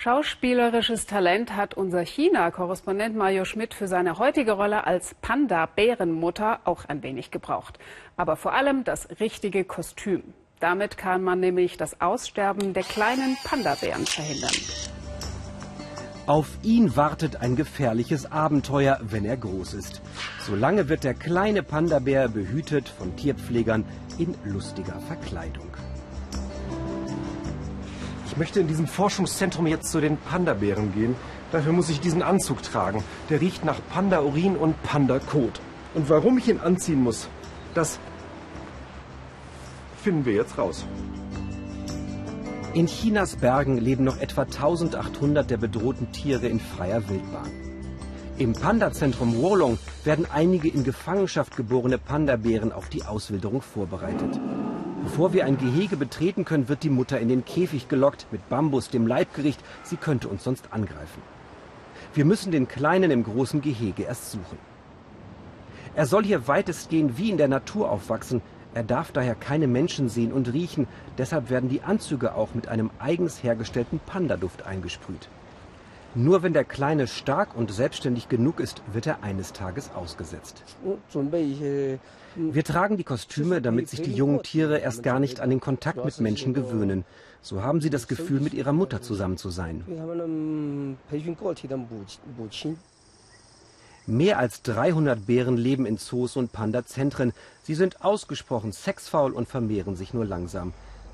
Schauspielerisches Talent hat unser China-Korrespondent Mario Schmidt für seine heutige Rolle als Panda-Bärenmutter auch ein wenig gebraucht. Aber vor allem das richtige Kostüm. Damit kann man nämlich das Aussterben der kleinen Panda-Bären verhindern. Auf ihn wartet ein gefährliches Abenteuer, wenn er groß ist. Solange wird der kleine Panda-Bär behütet von Tierpflegern in lustiger Verkleidung. Ich möchte in diesem Forschungszentrum jetzt zu den Panda-Bären gehen. Dafür muss ich diesen Anzug tragen. Der riecht nach Panda-Urin und Panda-Kot. Und warum ich ihn anziehen muss, das finden wir jetzt raus. In Chinas Bergen leben noch etwa 1800 der bedrohten Tiere in freier Wildbahn. Im Panda-Zentrum Wolong werden einige in Gefangenschaft geborene Panda-Bären auf die Auswilderung vorbereitet. Bevor wir ein Gehege betreten können, wird die Mutter in den Käfig gelockt mit Bambus, dem Leibgericht. Sie könnte uns sonst angreifen. Wir müssen den Kleinen im großen Gehege erst suchen. Er soll hier weitestgehend wie in der Natur aufwachsen. Er darf daher keine Menschen sehen und riechen. Deshalb werden die Anzüge auch mit einem eigens hergestellten Pandaduft eingesprüht. Nur wenn der Kleine stark und selbstständig genug ist, wird er eines Tages ausgesetzt. Wir tragen die Kostüme, damit sich die jungen Tiere erst gar nicht an den Kontakt mit Menschen gewöhnen. So haben sie das Gefühl, mit ihrer Mutter zusammen zu sein. Mehr als 300 Bären leben in Zoos und Panda-Zentren. Sie sind ausgesprochen sexfaul und vermehren sich nur langsam.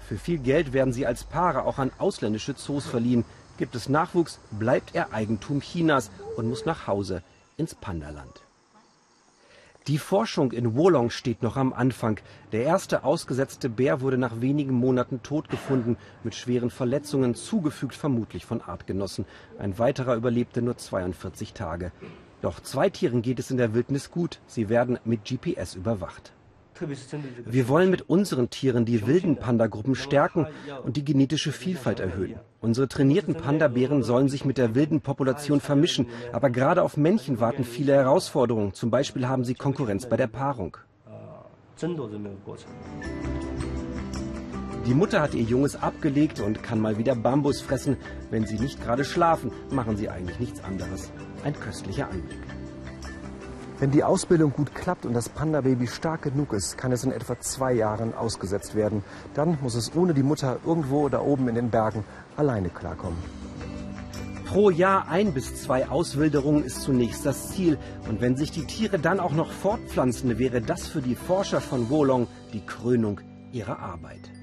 Für viel Geld werden sie als Paare auch an ausländische Zoos verliehen. Gibt es Nachwuchs, bleibt er Eigentum Chinas und muss nach Hause ins Pandaland. Die Forschung in Wolong steht noch am Anfang. Der erste ausgesetzte Bär wurde nach wenigen Monaten tot gefunden, mit schweren Verletzungen, zugefügt vermutlich von Artgenossen. Ein weiterer überlebte nur 42 Tage. Doch zwei Tieren geht es in der Wildnis gut. Sie werden mit GPS überwacht. Wir wollen mit unseren Tieren die wilden Panda-Gruppen stärken und die genetische Vielfalt erhöhen. Unsere trainierten Panda-Bären sollen sich mit der wilden Population vermischen, aber gerade auf Männchen warten viele Herausforderungen. Zum Beispiel haben sie Konkurrenz bei der Paarung. Die Mutter hat ihr Junges abgelegt und kann mal wieder Bambus fressen. Wenn sie nicht gerade schlafen, machen sie eigentlich nichts anderes. Ein köstlicher Anblick. Wenn die Ausbildung gut klappt und das Panda-Baby stark genug ist, kann es in etwa zwei Jahren ausgesetzt werden. Dann muss es ohne die Mutter irgendwo da oben in den Bergen alleine klarkommen. Pro Jahr ein bis zwei Auswilderungen ist zunächst das Ziel. Und wenn sich die Tiere dann auch noch fortpflanzen, wäre das für die Forscher von Wolong die Krönung ihrer Arbeit.